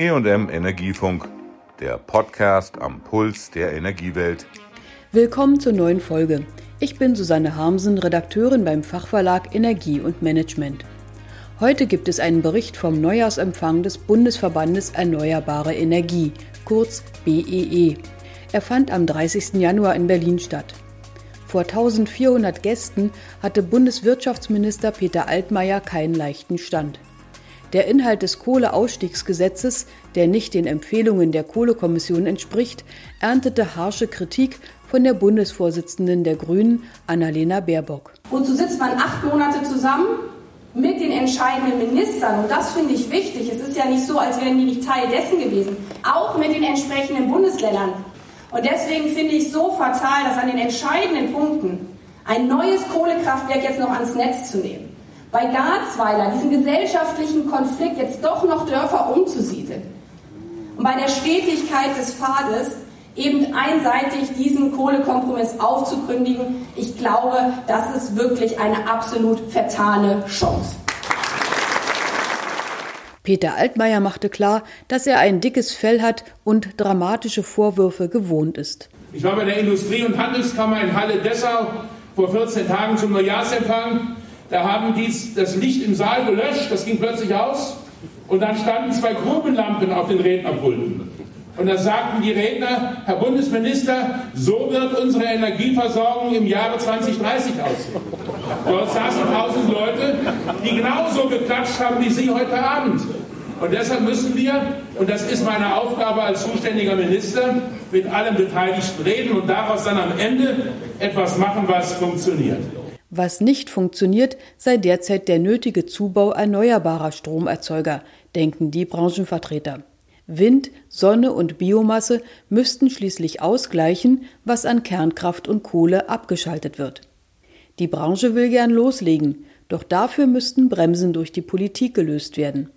EM Energiefunk, der Podcast am Puls der Energiewelt. Willkommen zur neuen Folge. Ich bin Susanne Harmsen, Redakteurin beim Fachverlag Energie und Management. Heute gibt es einen Bericht vom Neujahrsempfang des Bundesverbandes Erneuerbare Energie, kurz BEE. E. Er fand am 30. Januar in Berlin statt. Vor 1400 Gästen hatte Bundeswirtschaftsminister Peter Altmaier keinen leichten Stand. Der Inhalt des Kohleausstiegsgesetzes, der nicht den Empfehlungen der Kohlekommission entspricht, erntete harsche Kritik von der Bundesvorsitzenden der Grünen, Annalena Baerbock. Wozu sitzt man acht Monate zusammen mit den entscheidenden Ministern? Und das finde ich wichtig. Es ist ja nicht so, als wären die nicht Teil dessen gewesen. Auch mit den entsprechenden Bundesländern. Und deswegen finde ich so fatal, dass an den entscheidenden Punkten ein neues Kohlekraftwerk jetzt noch ans Netz zu nehmen bei Garzweiler, diesen gesellschaftlichen Konflikt, jetzt doch noch Dörfer umzusiedeln. Und bei der Stetigkeit des Pfades eben einseitig diesen Kohlekompromiss aufzukündigen, ich glaube, das ist wirklich eine absolut vertane Chance. Peter Altmaier machte klar, dass er ein dickes Fell hat und dramatische Vorwürfe gewohnt ist. Ich war bei der Industrie- und Handelskammer in Halle-Dessau vor 14 Tagen zum Neujahrsempfang da haben die das Licht im Saal gelöscht, das ging plötzlich aus. Und dann standen zwei Grubenlampen auf den Rednerpulten. Und da sagten die Redner, Herr Bundesminister, so wird unsere Energieversorgung im Jahre 2030 aussehen. Dort saßen tausend Leute, die genauso geklatscht haben wie Sie heute Abend. Und deshalb müssen wir, und das ist meine Aufgabe als zuständiger Minister, mit allen Beteiligten reden und daraus dann am Ende etwas machen, was funktioniert. Was nicht funktioniert, sei derzeit der nötige Zubau erneuerbarer Stromerzeuger, denken die Branchenvertreter. Wind, Sonne und Biomasse müssten schließlich ausgleichen, was an Kernkraft und Kohle abgeschaltet wird. Die Branche will gern loslegen, doch dafür müssten Bremsen durch die Politik gelöst werden.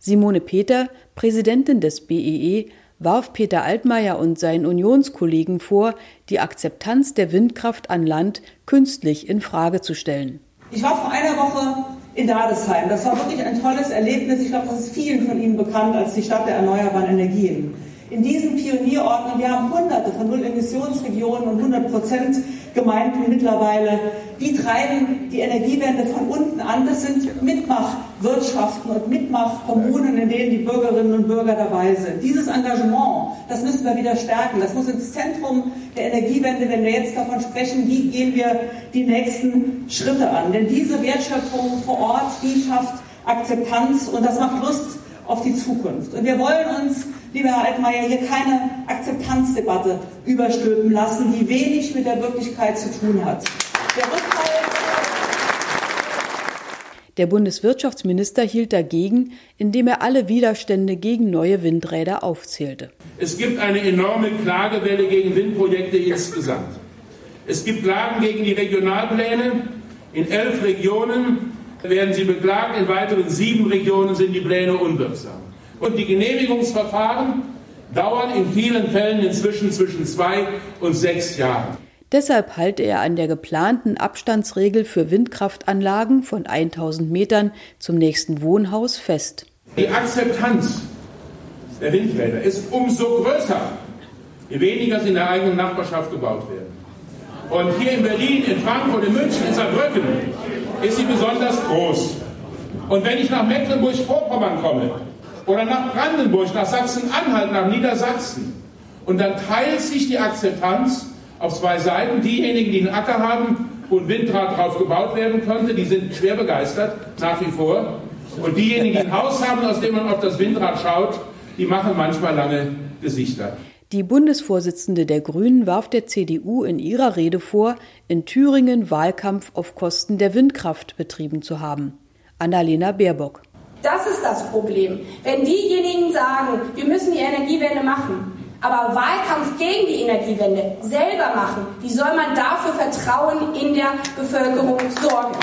Simone Peter, Präsidentin des BEE, warf Peter Altmaier und seinen Unionskollegen vor, die Akzeptanz der Windkraft an Land künstlich in Frage zu stellen. Ich war vor einer Woche in Dadesheim. Das war wirklich ein tolles Erlebnis. Ich glaube, das ist vielen von Ihnen bekannt als die Stadt der erneuerbaren Energien in diesen Pionierorten, wir haben hunderte von Null-Emissionsregionen und 100 Prozent Gemeinden mittlerweile, die treiben die Energiewende von unten an. Das sind Mitmachwirtschaften und Mitmachkommunen, in denen die Bürgerinnen und Bürger dabei sind. Dieses Engagement, das müssen wir wieder stärken. Das muss ins Zentrum der Energiewende, wenn wir jetzt davon sprechen, wie gehen wir die nächsten Schritte an. Denn diese Wertschöpfung vor Ort, die schafft Akzeptanz und das macht Lust auf die Zukunft. Und wir wollen uns, lieber Herr Altmaier, hier keine Akzeptanzdebatte überstülpen lassen, die wenig mit der Wirklichkeit zu tun hat. Der der Bundeswirtschaftsminister hielt dagegen, indem er alle Widerstände gegen neue Windräder aufzählte. Es gibt eine enorme Klagewelle gegen Windprojekte insgesamt. Es gibt Klagen gegen die Regionalpläne. In elf Regionen werden sie beklagt, in weiteren sieben Regionen sind die Pläne unwirksam. Und die Genehmigungsverfahren dauern in vielen Fällen inzwischen zwischen zwei und sechs Jahren. Deshalb halte er an der geplanten Abstandsregel für Windkraftanlagen von 1000 Metern zum nächsten Wohnhaus fest. Die Akzeptanz der Windräder ist umso größer, je weniger sie in der eigenen Nachbarschaft gebaut werden. Und hier in Berlin, in Frankfurt, in München, in Saarbrücken ist sie besonders groß. Und wenn ich nach Mecklenburg-Vorpommern komme oder nach Brandenburg, nach Sachsen-Anhalt, nach Niedersachsen, und dann teilt sich die Akzeptanz auf zwei Seiten. Diejenigen, die einen Acker haben, wo ein Windrad drauf gebaut werden könnte, die sind schwer begeistert, nach wie vor. Und diejenigen, die ein Haus haben, aus dem man auf das Windrad schaut, die machen manchmal lange Gesichter. Die Bundesvorsitzende der Grünen warf der CDU in ihrer Rede vor, in Thüringen Wahlkampf auf Kosten der Windkraft betrieben zu haben. Annalena Baerbock. Das ist das Problem. Wenn diejenigen sagen, wir müssen die Energiewende machen, aber Wahlkampf gegen die Energiewende selber machen, wie soll man dafür Vertrauen in der Bevölkerung sorgen?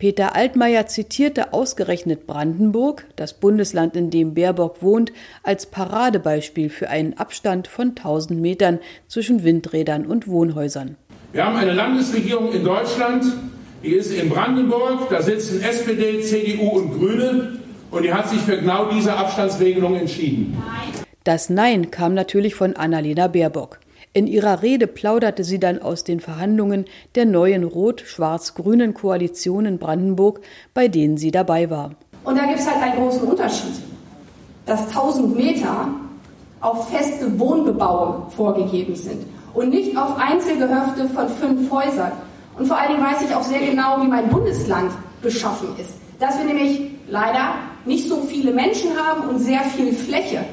Peter Altmaier zitierte ausgerechnet Brandenburg, das Bundesland, in dem Baerbock wohnt, als Paradebeispiel für einen Abstand von 1000 Metern zwischen Windrädern und Wohnhäusern. Wir haben eine Landesregierung in Deutschland, die ist in Brandenburg, da sitzen SPD, CDU und Grüne und die hat sich für genau diese Abstandsregelung entschieden. Das Nein kam natürlich von Annalena Baerbock. In ihrer Rede plauderte sie dann aus den Verhandlungen der neuen rot-schwarz-grünen Koalition in Brandenburg, bei denen sie dabei war. Und da gibt es halt einen großen Unterschied, dass 1000 Meter auf feste Wohnbebauung vorgegeben sind und nicht auf Einzelgehöfte von fünf Häusern. Und vor allen Dingen weiß ich auch sehr genau, wie mein Bundesland beschaffen ist. Dass wir nämlich leider nicht so viele Menschen haben und sehr viel Fläche.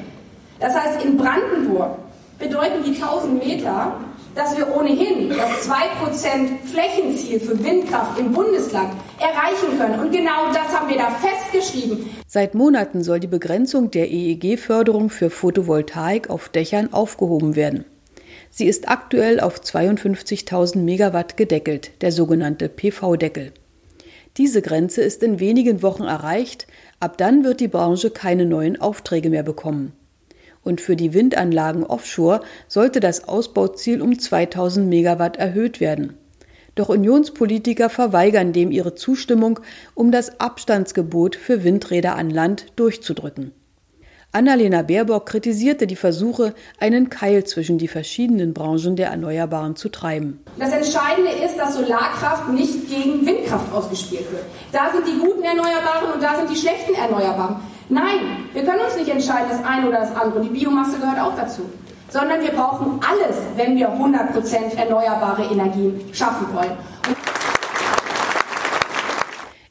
Das heißt, in Brandenburg bedeuten die 1000 Meter, dass wir ohnehin das 2% Flächenziel für Windkraft im Bundesland erreichen können. Und genau das haben wir da festgeschrieben. Seit Monaten soll die Begrenzung der EEG-Förderung für Photovoltaik auf Dächern aufgehoben werden. Sie ist aktuell auf 52.000 Megawatt gedeckelt, der sogenannte PV-Deckel. Diese Grenze ist in wenigen Wochen erreicht, ab dann wird die Branche keine neuen Aufträge mehr bekommen. Und für die Windanlagen offshore sollte das Ausbauziel um 2000 Megawatt erhöht werden. Doch Unionspolitiker verweigern dem ihre Zustimmung, um das Abstandsgebot für Windräder an Land durchzudrücken. Annalena Baerbock kritisierte die Versuche, einen Keil zwischen die verschiedenen Branchen der Erneuerbaren zu treiben. Das Entscheidende ist, dass Solarkraft nicht gegen Windkraft ausgespielt wird. Da sind die guten Erneuerbaren und da sind die schlechten Erneuerbaren. Nein, wir können uns nicht entscheiden, das eine oder das andere. Die Biomasse gehört auch dazu. Sondern wir brauchen alles, wenn wir 100% erneuerbare Energien schaffen wollen. Und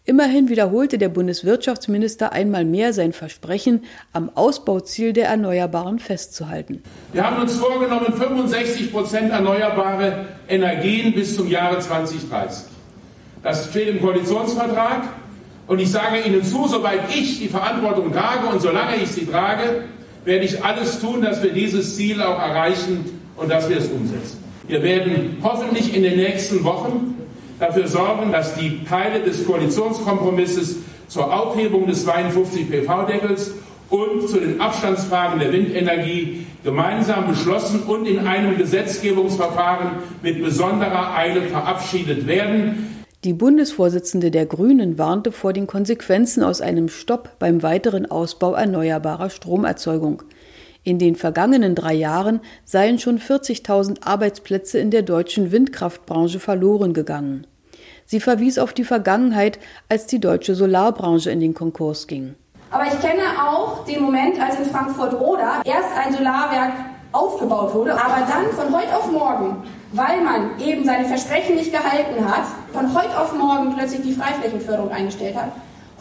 Immerhin wiederholte der Bundeswirtschaftsminister einmal mehr sein Versprechen, am Ausbauziel der Erneuerbaren festzuhalten. Wir haben uns vorgenommen, 65 Prozent erneuerbare Energien bis zum Jahre 2030. Das steht im Koalitionsvertrag. Und ich sage Ihnen zu, soweit ich die Verantwortung trage und solange ich sie trage, werde ich alles tun, dass wir dieses Ziel auch erreichen und dass wir es umsetzen. Wir werden hoffentlich in den nächsten Wochen dafür sorgen, dass die Teile des Koalitionskompromisses zur Aufhebung des 52 PV-Deckels und zu den Abstandsfragen der Windenergie gemeinsam beschlossen und in einem Gesetzgebungsverfahren mit besonderer Eile verabschiedet werden. Die Bundesvorsitzende der Grünen warnte vor den Konsequenzen aus einem Stopp beim weiteren Ausbau erneuerbarer Stromerzeugung. In den vergangenen drei Jahren seien schon 40.000 Arbeitsplätze in der deutschen Windkraftbranche verloren gegangen. Sie verwies auf die Vergangenheit, als die deutsche Solarbranche in den Konkurs ging. Aber ich kenne auch den Moment, als in Frankfurt-Oder erst ein Solarwerk aufgebaut wurde, aber dann von heute auf morgen, weil man eben seine Versprechen nicht gehalten hat, von heute auf morgen plötzlich die Freiflächenförderung eingestellt hat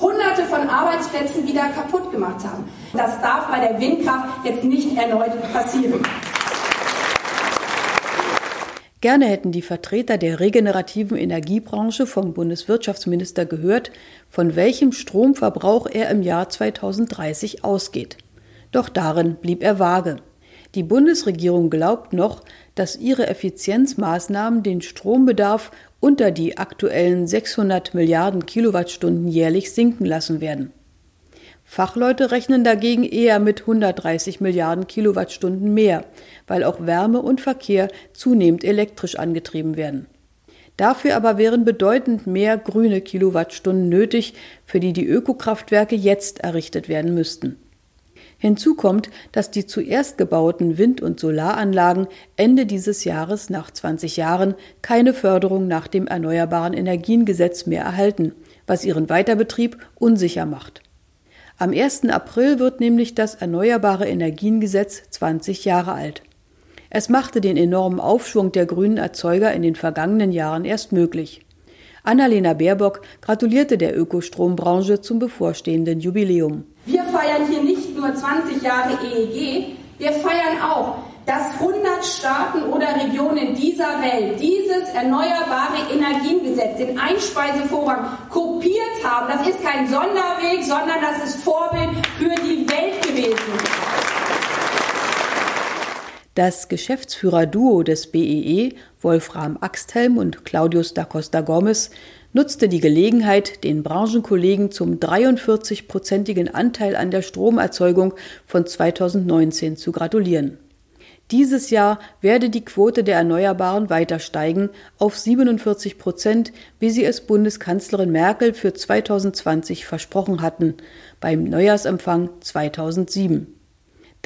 Hunderte von Arbeitsplätzen wieder kaputt gemacht haben. Das darf bei der Windkraft jetzt nicht erneut passieren. Gerne hätten die Vertreter der regenerativen Energiebranche vom Bundeswirtschaftsminister gehört, von welchem Stromverbrauch er im Jahr 2030 ausgeht. Doch darin blieb er vage. Die Bundesregierung glaubt noch, dass ihre Effizienzmaßnahmen den Strombedarf unter die aktuellen 600 Milliarden Kilowattstunden jährlich sinken lassen werden. Fachleute rechnen dagegen eher mit 130 Milliarden Kilowattstunden mehr, weil auch Wärme und Verkehr zunehmend elektrisch angetrieben werden. Dafür aber wären bedeutend mehr grüne Kilowattstunden nötig, für die die Ökokraftwerke jetzt errichtet werden müssten. Hinzu kommt, dass die zuerst gebauten Wind- und Solaranlagen Ende dieses Jahres nach 20 Jahren keine Förderung nach dem Erneuerbaren Energiengesetz mehr erhalten, was ihren Weiterbetrieb unsicher macht. Am 1. April wird nämlich das Erneuerbare Energiengesetz 20 Jahre alt. Es machte den enormen Aufschwung der grünen Erzeuger in den vergangenen Jahren erst möglich. Annalena Baerbock gratulierte der Ökostrombranche zum bevorstehenden Jubiläum. Wir feiern hier nicht nur 20 Jahre EEG, wir feiern auch, dass 100 Staaten oder Regionen dieser Welt dieses erneuerbare Energiengesetz, den Einspeisevorrang, kopiert haben. Das ist kein Sonderweg, sondern das ist Vorbild für die Welt gewesen. Das Geschäftsführer-Duo des BEE, Wolfram Axthelm und Claudius da Costa Gomez, nutzte die Gelegenheit, den Branchenkollegen zum 43-prozentigen Anteil an der Stromerzeugung von 2019 zu gratulieren. Dieses Jahr werde die Quote der Erneuerbaren weiter steigen auf 47 Prozent, wie sie es Bundeskanzlerin Merkel für 2020 versprochen hatten, beim Neujahrsempfang 2007.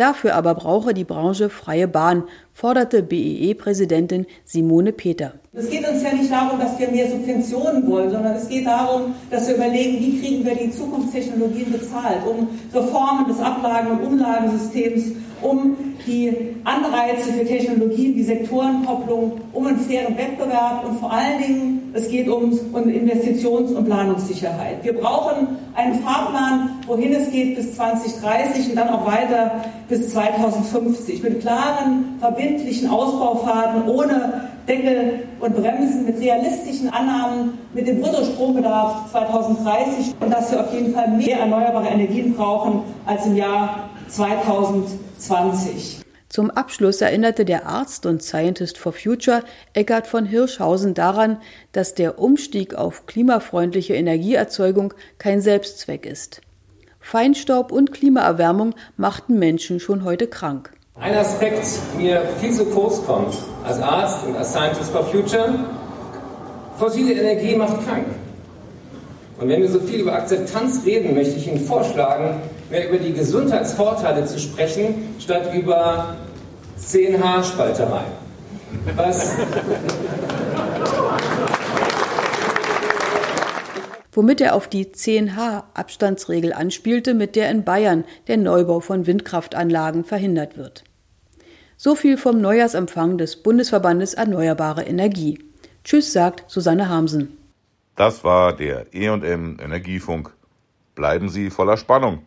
Dafür aber brauche die Branche freie Bahn, forderte BEE-Präsidentin Simone Peter. Es geht uns ja nicht darum, dass wir mehr Subventionen wollen, sondern es geht darum, dass wir überlegen, wie kriegen wir die Zukunftstechnologien bezahlt, um Reformen des Ablagen- und Umlagensystems, um die Anreize für Technologien, die Sektorenkopplung, um einen fairen Wettbewerb und vor allen Dingen, es geht um, Investitions- und Planungssicherheit. Wir brauchen einen Fahrplan, wohin es geht bis 2030 und dann auch weiter bis 2050 mit klaren, verbindlichen Ausbaufaden ohne Deckel und Bremsen, mit realistischen Annahmen, mit dem Bruttostrombedarf 2030 und dass wir auf jeden Fall mehr erneuerbare Energien brauchen als im Jahr 2020. Zum Abschluss erinnerte der Arzt und Scientist for Future Eckart von Hirschhausen daran, dass der Umstieg auf klimafreundliche Energieerzeugung kein Selbstzweck ist. Feinstaub und Klimaerwärmung machten Menschen schon heute krank. Ein Aspekt mir viel zu kurz kommt als Arzt und als Scientist for Future. Fossile Energie macht krank. Und wenn wir so viel über Akzeptanz reden, möchte ich Ihnen vorschlagen, mehr über die Gesundheitsvorteile zu sprechen, statt über 10H-Spalterei. Was womit er auf die 10H-Abstandsregel anspielte, mit der in Bayern der Neubau von Windkraftanlagen verhindert wird. So viel vom Neujahrsempfang des Bundesverbandes Erneuerbare Energie. Tschüss, sagt Susanne Hamsen. Das war der EM Energiefunk. Bleiben Sie voller Spannung